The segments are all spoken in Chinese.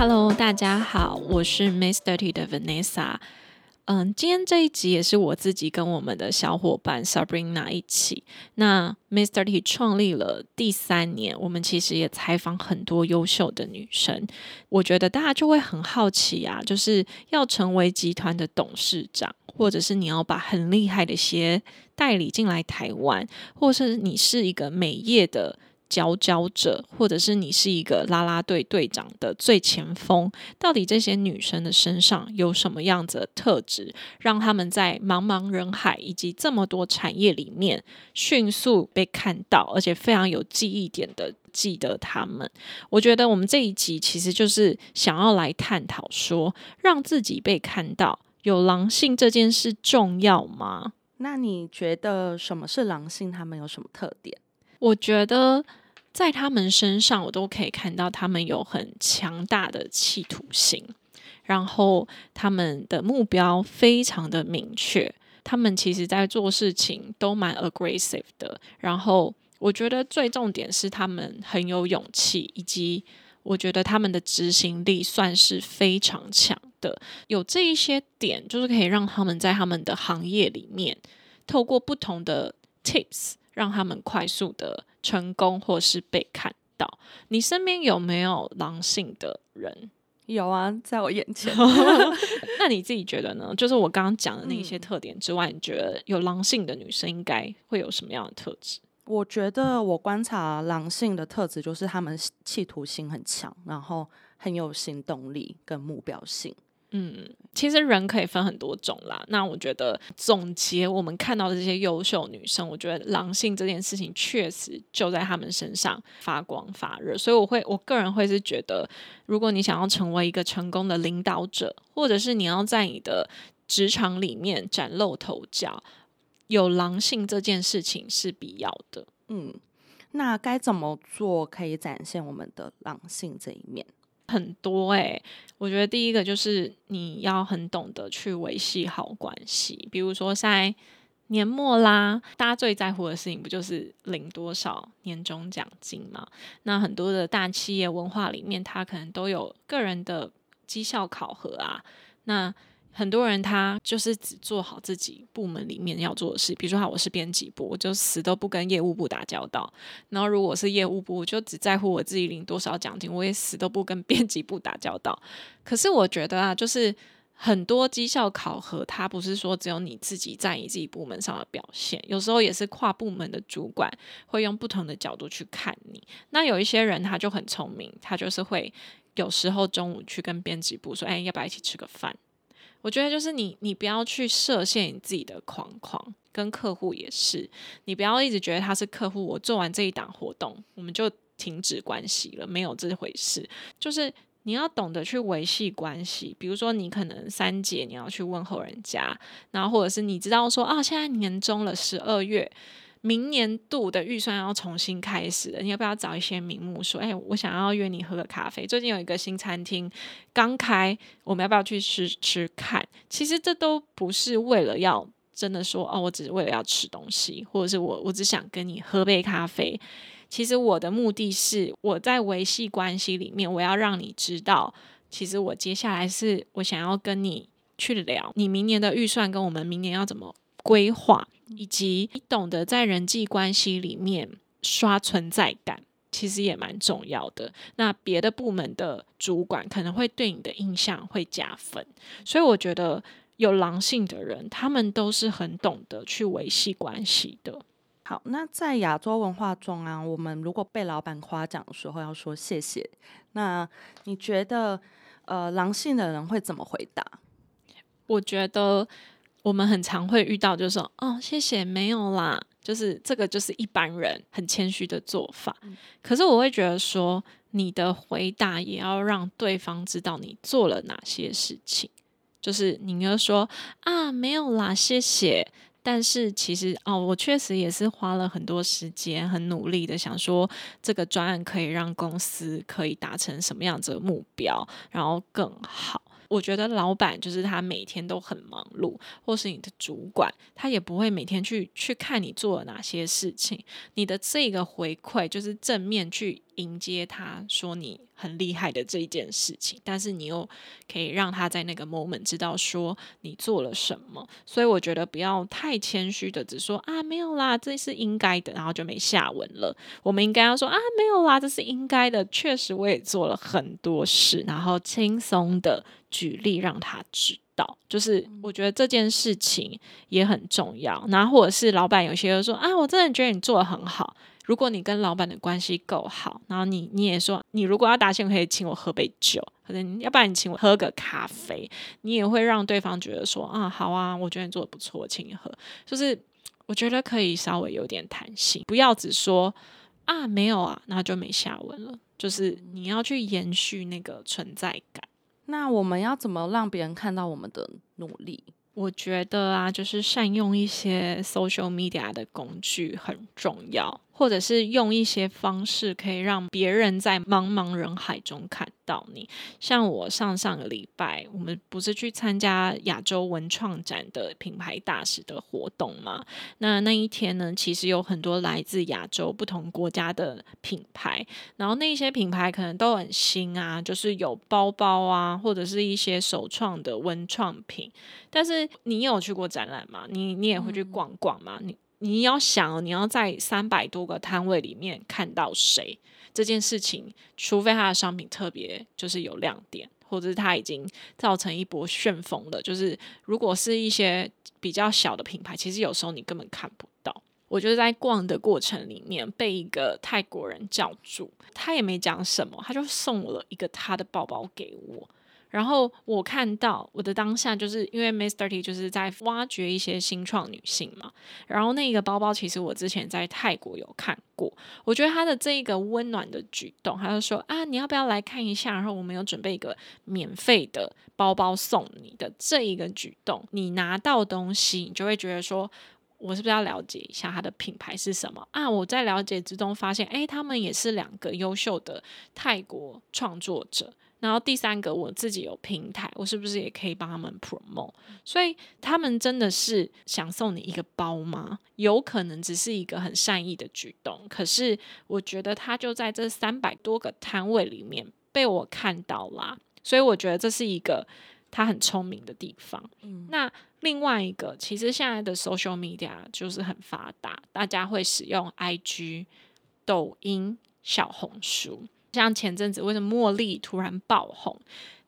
Hello，大家好，我是 Miss Dirty 的 Vanessa。嗯，今天这一集也是我自己跟我们的小伙伴 Sabrina 一起。那 Miss Dirty 创立了第三年，我们其实也采访很多优秀的女生。我觉得大家就会很好奇啊，就是要成为集团的董事长，或者是你要把很厉害的鞋代理进来台湾，或是你是一个美业的。佼佼者，或者是你是一个啦啦队队长的最前锋，到底这些女生的身上有什么样子的特质，让他们在茫茫人海以及这么多产业里面迅速被看到，而且非常有记忆点的记得他们？我觉得我们这一集其实就是想要来探讨说，让自己被看到，有狼性这件事重要吗？那你觉得什么是狼性？他们有什么特点？我觉得。在他们身上，我都可以看到他们有很强大的企图心，然后他们的目标非常的明确。他们其实在做事情都蛮 aggressive 的。然后我觉得最重点是他们很有勇气，以及我觉得他们的执行力算是非常强的。有这一些点，就是可以让他们在他们的行业里面，透过不同的 tips。让他们快速的成功，或是被看到。你身边有没有狼性的人？有啊，在我眼前。那你自己觉得呢？就是我刚刚讲的那些特点之外，你觉得有狼性的女生应该会有什么样的特质？我觉得我观察狼性的特质，就是他们企图心很强，然后很有行动力跟目标性。嗯，其实人可以分很多种啦。那我觉得总结我们看到的这些优秀女生，我觉得狼性这件事情确实就在她们身上发光发热。所以我会，我个人会是觉得，如果你想要成为一个成功的领导者，或者是你要在你的职场里面崭露头角，有狼性这件事情是必要的。嗯，那该怎么做可以展现我们的狼性这一面？很多哎，我觉得第一个就是你要很懂得去维系好关系，比如说在年末啦，大家最在乎的事情不就是领多少年终奖金吗？那很多的大企业文化里面，它可能都有个人的绩效考核啊，那。很多人他就是只做好自己部门里面要做的事，比如说，哈，我是编辑部，我就死都不跟业务部打交道。然后，如果是业务部，我就只在乎我自己领多少奖金，我也死都不跟编辑部打交道。可是，我觉得啊，就是很多绩效考核，它不是说只有你自己在你自己部门上的表现，有时候也是跨部门的主管会用不同的角度去看你。那有一些人他就很聪明，他就是会有时候中午去跟编辑部说：“哎，要不要一起吃个饭？”我觉得就是你，你不要去设限你自己的框框，跟客户也是，你不要一直觉得他是客户，我做完这一档活动，我们就停止关系了，没有这回事。就是你要懂得去维系关系，比如说你可能三节你要去问候人家，然后或者是你知道说啊，现在年终了，十二月。明年度的预算要重新开始了，你要不要找一些名目说，哎，我想要约你喝个咖啡？最近有一个新餐厅刚开，我们要不要去吃吃看？其实这都不是为了要真的说，哦，我只是为了要吃东西，或者是我我只想跟你喝杯咖啡。其实我的目的是我在维系关系里面，我要让你知道，其实我接下来是我想要跟你去聊，你明年的预算跟我们明年要怎么规划。以及你懂得在人际关系里面刷存在感，其实也蛮重要的。那别的部门的主管可能会对你的印象会加分，所以我觉得有狼性的人，他们都是很懂得去维系关系的。好，那在亚洲文化中啊，我们如果被老板夸奖的时候要说谢谢，那你觉得呃狼性的人会怎么回答？我觉得。我们很常会遇到，就是说，哦，谢谢，没有啦，就是这个就是一般人很谦虚的做法。可是我会觉得说，你的回答也要让对方知道你做了哪些事情。就是你要说啊，没有啦，谢谢。但是其实哦，我确实也是花了很多时间，很努力的想说这个专案可以让公司可以达成什么样子的目标，然后更好。我觉得老板就是他每天都很忙碌，或是你的主管，他也不会每天去去看你做了哪些事情。你的这个回馈就是正面去迎接他说你很厉害的这一件事情，但是你又可以让他在那个 moment 知道说你做了什么。所以我觉得不要太谦虚的，只说啊没有啦，这是应该的，然后就没下文了。我们应该要说啊没有啦，这是应该的，确实我也做了很多事，然后轻松的。举例让他知道，就是我觉得这件事情也很重要。然后或者是老板有些人说啊，我真的觉得你做的很好。如果你跟老板的关系够好，然后你你也说，你如果要答谢，可以请我喝杯酒，可能要不然你请我喝个咖啡，你也会让对方觉得说啊，好啊，我觉得你做的不错，请你喝。就是我觉得可以稍微有点弹性，不要只说啊没有啊，那就没下文了。就是你要去延续那个存在感。那我们要怎么让别人看到我们的努力？我觉得啊，就是善用一些 social media 的工具很重要。或者是用一些方式可以让别人在茫茫人海中看到你。像我上上个礼拜，我们不是去参加亚洲文创展的品牌大使的活动吗？那那一天呢，其实有很多来自亚洲不同国家的品牌，然后那些品牌可能都很新啊，就是有包包啊，或者是一些首创的文创品。但是你有去过展览吗？你你也会去逛逛吗？你？你要想，你要在三百多个摊位里面看到谁这件事情，除非他的商品特别就是有亮点，或者是他已经造成一波旋风了。就是如果是一些比较小的品牌，其实有时候你根本看不到。我就是在逛的过程里面被一个泰国人叫住，他也没讲什么，他就送了一个他的包包给我。然后我看到我的当下，就是因为 Miss Dirty 就是在挖掘一些新创女性嘛。然后那一个包包其实我之前在泰国有看过，我觉得他的这一个温暖的举动，他就说啊，你要不要来看一下？然后我们有准备一个免费的包包送你的这一个举动，你拿到东西，你就会觉得说，我是不是要了解一下它的品牌是什么啊？我在了解之中发现，哎，他们也是两个优秀的泰国创作者。然后第三个，我自己有平台，我是不是也可以帮他们 promote？所以他们真的是想送你一个包吗？有可能只是一个很善意的举动，可是我觉得他就在这三百多个摊位里面被我看到啦，所以我觉得这是一个他很聪明的地方。那另外一个，其实现在的 social media 就是很发达，大家会使用 IG、抖音、小红书。像前阵子为什么茉莉突然爆红？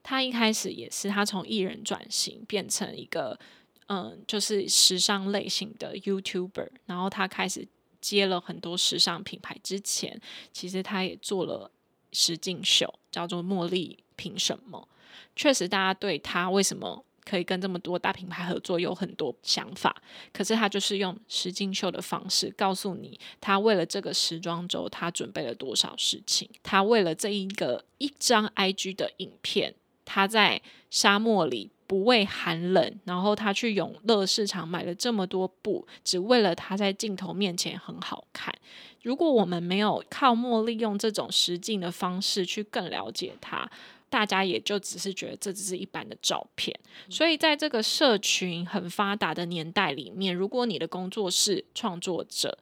她一开始也是，她从艺人转型变成一个嗯，就是时尚类型的 YouTuber，然后她开始接了很多时尚品牌。之前其实她也做了实境秀，叫做《茉莉凭什么》。确实，大家对她为什么？可以跟这么多大品牌合作，有很多想法。可是他就是用实境秀的方式告诉你，他为了这个时装周，他准备了多少事情。他为了这一个一张 IG 的影片，他在沙漠里不畏寒冷，然后他去永乐市场买了这么多布，只为了他在镜头面前很好看。如果我们没有靠莫利用这种实境的方式去更了解他。大家也就只是觉得这只是一般的照片，所以在这个社群很发达的年代里面，如果你的工作是创作者，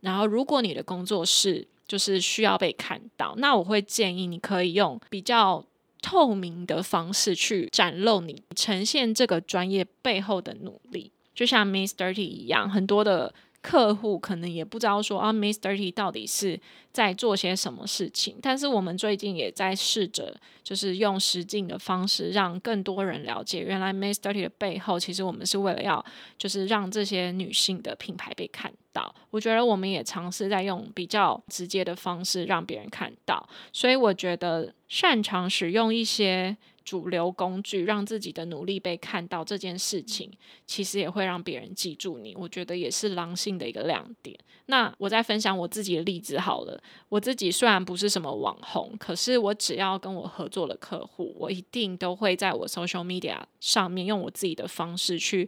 然后如果你的工作室就是需要被看到，那我会建议你可以用比较透明的方式去展露你呈现这个专业背后的努力，就像 Miss Dirty 一样，很多的。客户可能也不知道说啊，Miss Dirty 到底是在做些什么事情，但是我们最近也在试着，就是用实境的方式，让更多人了解，原来 Miss Dirty 的背后，其实我们是为了要，就是让这些女性的品牌被看。到。我觉得我们也尝试在用比较直接的方式让别人看到，所以我觉得擅长使用一些。主流工具让自己的努力被看到这件事情，其实也会让别人记住你。我觉得也是狼性的一个亮点。那我再分享我自己的例子好了。我自己虽然不是什么网红，可是我只要跟我合作的客户，我一定都会在我 social media 上面用我自己的方式去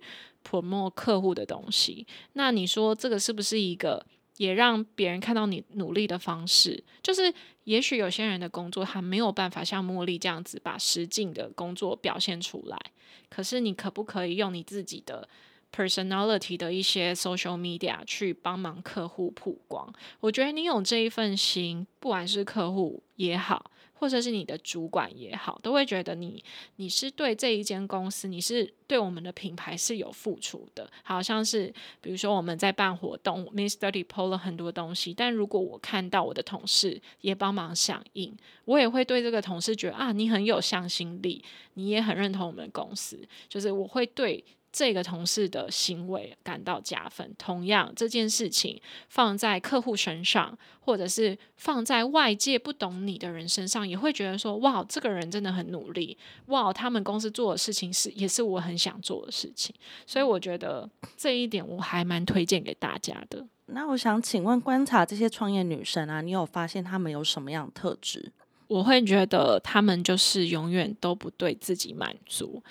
promote 客户的东西。那你说这个是不是一个也让别人看到你努力的方式？就是也许有些人的工作他没有办法像茉莉这样子把实境的工作表现出来，可是你可不可以用你自己的？personality 的一些 social media 去帮忙客户曝光，我觉得你有这一份心，不管是客户也好，或者是你的主管也好，都会觉得你你是对这一间公司，你是对我们的品牌是有付出的。好像是比如说我们在办活动，Miss Thirty PO 了很多东西，但如果我看到我的同事也帮忙响应，我也会对这个同事觉得啊，你很有向心力，你也很认同我们的公司，就是我会对。这个同事的行为感到加分。同样，这件事情放在客户身上，或者是放在外界不懂你的人身上，也会觉得说：“哇，这个人真的很努力。”哇，他们公司做的事情是也是我很想做的事情。所以，我觉得这一点我还蛮推荐给大家的。那我想请问，观察这些创业女生啊，你有发现她们有什么样的特质？我会觉得她们就是永远都不对自己满足。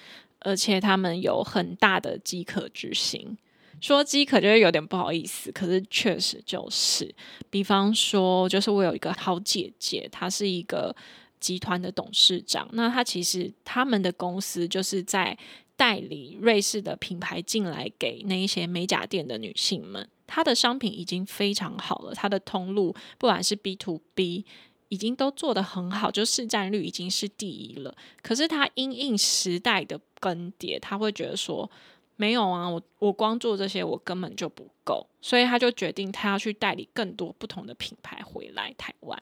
而且他们有很大的饥渴之心，说饥渴就是有点不好意思，可是确实就是。比方说，就是我有一个好姐姐，她是一个集团的董事长，那她其实他们的公司就是在代理瑞士的品牌进来给那一些美甲店的女性们，她的商品已经非常好了，她的通路不管是 B to B。已经都做得很好，就市占率已经是第一了。可是他因应时代的更迭，他会觉得说。没有啊，我我光做这些我根本就不够，所以他就决定他要去代理更多不同的品牌回来台湾，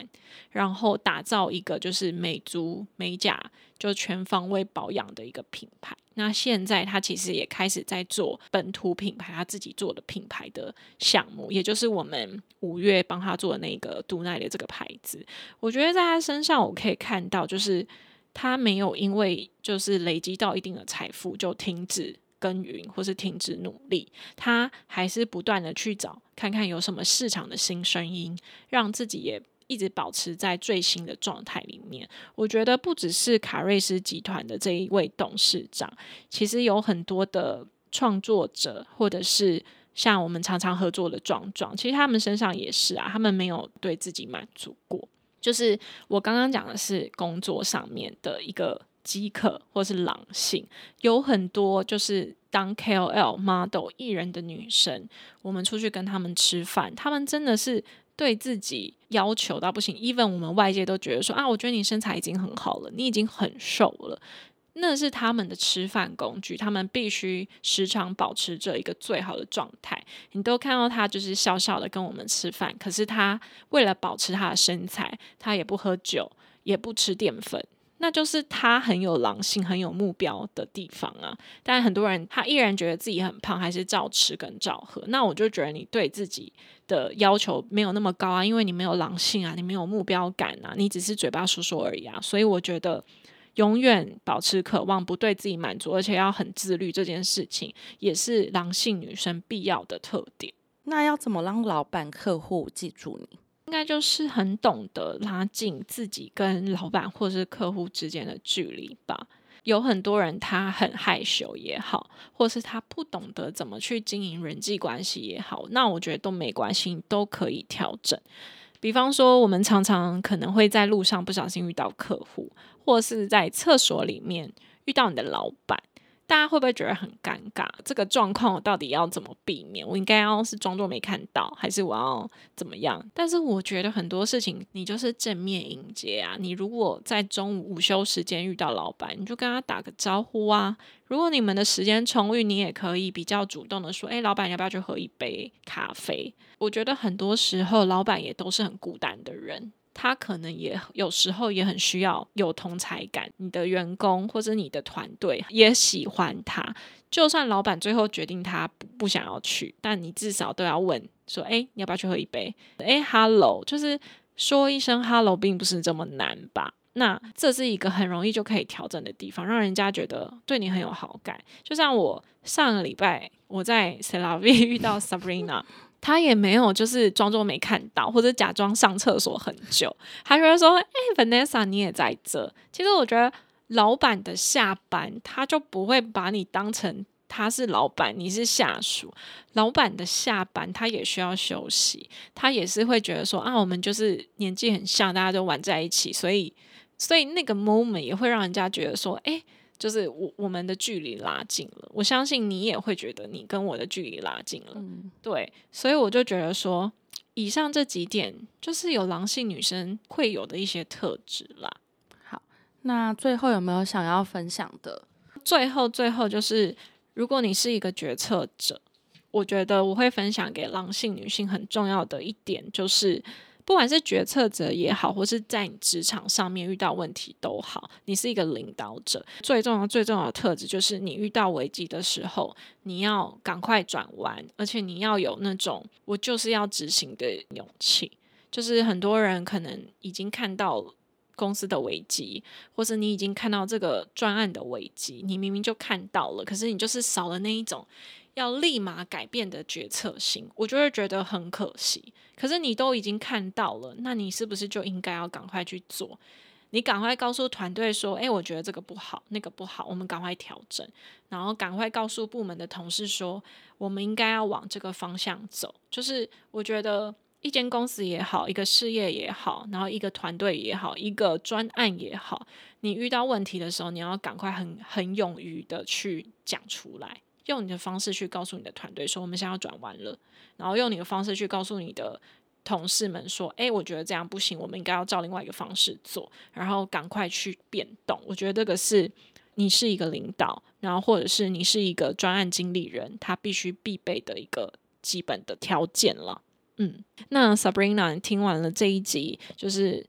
然后打造一个就是美足美甲就全方位保养的一个品牌。那现在他其实也开始在做本土品牌，他自己做的品牌的项目，也就是我们五月帮他做的那个杜奈的这个牌子。我觉得在他身上我可以看到，就是他没有因为就是累积到一定的财富就停止。耕耘或是停止努力，他还是不断的去找，看看有什么市场的新声音，让自己也一直保持在最新的状态里面。我觉得不只是卡瑞斯集团的这一位董事长，其实有很多的创作者，或者是像我们常常合作的壮壮，其实他们身上也是啊，他们没有对自己满足过。就是我刚刚讲的是工作上面的一个。饥渴或是狼性，有很多就是当 KOL model 艺人的女生，我们出去跟他们吃饭，他们真的是对自己要求到不行。even 我们外界都觉得说啊，我觉得你身材已经很好了，你已经很瘦了，那是他们的吃饭工具，他们必须时常保持着一个最好的状态。你都看到他就是笑笑的跟我们吃饭，可是他为了保持他的身材，他也不喝酒，也不吃淀粉。那就是他很有狼性、很有目标的地方啊。但很多人他依然觉得自己很胖，还是照吃跟照喝。那我就觉得你对自己的要求没有那么高啊，因为你没有狼性啊，你没有目标感啊，你只是嘴巴说说而已啊。所以我觉得永远保持渴望，不对自己满足，而且要很自律，这件事情也是狼性女生必要的特点。那要怎么让老板、客户记住你？应该就是很懂得拉近自己跟老板或是客户之间的距离吧。有很多人他很害羞也好，或是他不懂得怎么去经营人际关系也好，那我觉得都没关系，都可以调整。比方说，我们常常可能会在路上不小心遇到客户，或是在厕所里面遇到你的老板。大家会不会觉得很尴尬？这个状况我到底要怎么避免？我应该要是装作没看到，还是我要怎么样？但是我觉得很多事情你就是正面迎接啊！你如果在中午午休时间遇到老板，你就跟他打个招呼啊！如果你们的时间充裕，你也可以比较主动的说：“哎，老板要不要去喝一杯咖啡？”我觉得很多时候老板也都是很孤单的人。他可能也有时候也很需要有同才感，你的员工或者你的团队也喜欢他。就算老板最后决定他不想要去，但你至少都要问说：“哎，你要不要去喝一杯？”哎，hello，就是说一声 hello，并不是这么难吧？那这是一个很容易就可以调整的地方，让人家觉得对你很有好感。就像我上个礼拜我在 c e l a v i 遇到 Sabrina。他也没有就是装作没看到，或者假装上厕所很久，他就会说：“哎，Vanessa，你也在这。”其实我觉得老板的下班，他就不会把你当成他是老板，你是下属。老板的下班，他也需要休息，他也是会觉得说：“啊，我们就是年纪很像，大家都玩在一起，所以，所以那个 moment 也会让人家觉得说：哎。”就是我我们的距离拉近了，我相信你也会觉得你跟我的距离拉近了，对，所以我就觉得说，以上这几点就是有狼性女生会有的一些特质啦。好，那最后有没有想要分享的？最后最后就是，如果你是一个决策者，我觉得我会分享给狼性女性很重要的一点就是。不管是决策者也好，或是在你职场上面遇到问题都好，你是一个领导者，最重要、最重要的特质就是你遇到危机的时候，你要赶快转弯，而且你要有那种我就是要执行的勇气。就是很多人可能已经看到公司的危机，或者你已经看到这个专案的危机，你明明就看到了，可是你就是少了那一种。要立马改变的决策性，我就会觉得很可惜。可是你都已经看到了，那你是不是就应该要赶快去做？你赶快告诉团队说：“诶，我觉得这个不好，那个不好，我们赶快调整。”然后赶快告诉部门的同事说：“我们应该要往这个方向走。”就是我觉得一间公司也好，一个事业也好，然后一个团队也好，一个专案也好，你遇到问题的时候，你要赶快很很勇于的去讲出来。用你的方式去告诉你的团队说，我们现在要转弯了。然后用你的方式去告诉你的同事们说，诶，我觉得这样不行，我们应该要照另外一个方式做。然后赶快去变动。我觉得这个是你是一个领导，然后或者是你是一个专案经理人，他必须必备的一个基本的条件了。嗯，那 Sabrina 听完了这一集，就是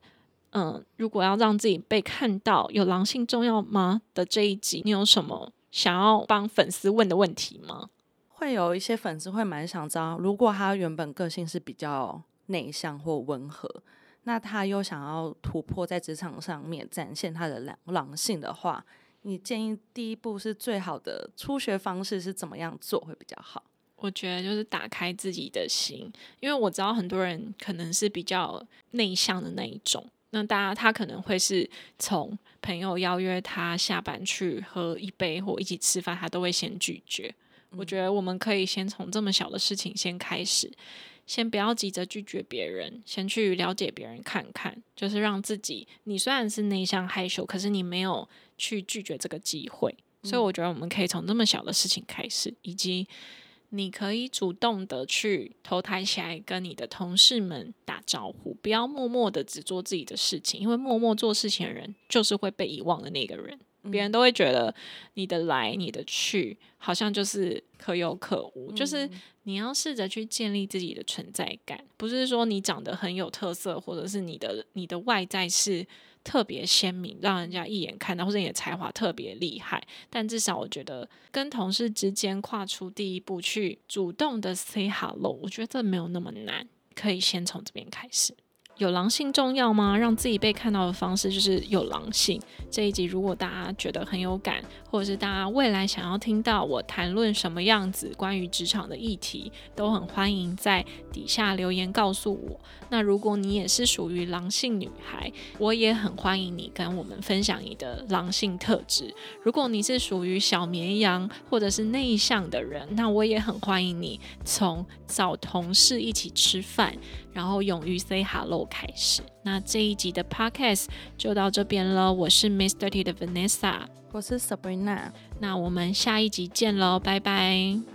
嗯，如果要让自己被看到，有狼性重要吗的这一集，你有什么？想要帮粉丝问的问题吗？会有一些粉丝会蛮想知道，如果他原本个性是比较内向或温和，那他又想要突破在职场上面展现他的狼狼性的话，你建议第一步是最好的初学方式是怎么样做会比较好？我觉得就是打开自己的心，因为我知道很多人可能是比较内向的那一种。那大家他可能会是从朋友邀约他下班去喝一杯或一起吃饭，他都会先拒绝。我觉得我们可以先从这么小的事情先开始，先不要急着拒绝别人，先去了解别人看看，就是让自己你虽然是内向害羞，可是你没有去拒绝这个机会。所以我觉得我们可以从这么小的事情开始，以及。你可以主动的去头抬起来跟你的同事们打招呼，不要默默的只做自己的事情，因为默默做事情的人就是会被遗忘的那个人。别人都会觉得你的来、你的去，好像就是可有可无。就是你要试着去建立自己的存在感，不是说你长得很有特色，或者是你的你的外在是。特别鲜明，让人家一眼看到，或者你的才华特别厉害。但至少我觉得，跟同事之间跨出第一步，去主动的 say hello，我觉得这没有那么难，可以先从这边开始。有狼性重要吗？让自己被看到的方式就是有狼性。这一集如果大家觉得很有感，或者是大家未来想要听到我谈论什么样子关于职场的议题，都很欢迎在底下留言告诉我。那如果你也是属于狼性女孩，我也很欢迎你跟我们分享你的狼性特质。如果你是属于小绵羊或者是内向的人，那我也很欢迎你从找同事一起吃饭。然后勇于 say hello 开始，那这一集的 podcast 就到这边了。我是 Miss Dirty 的 Vanessa，我是 Sabrina，那我们下一集见喽，拜拜。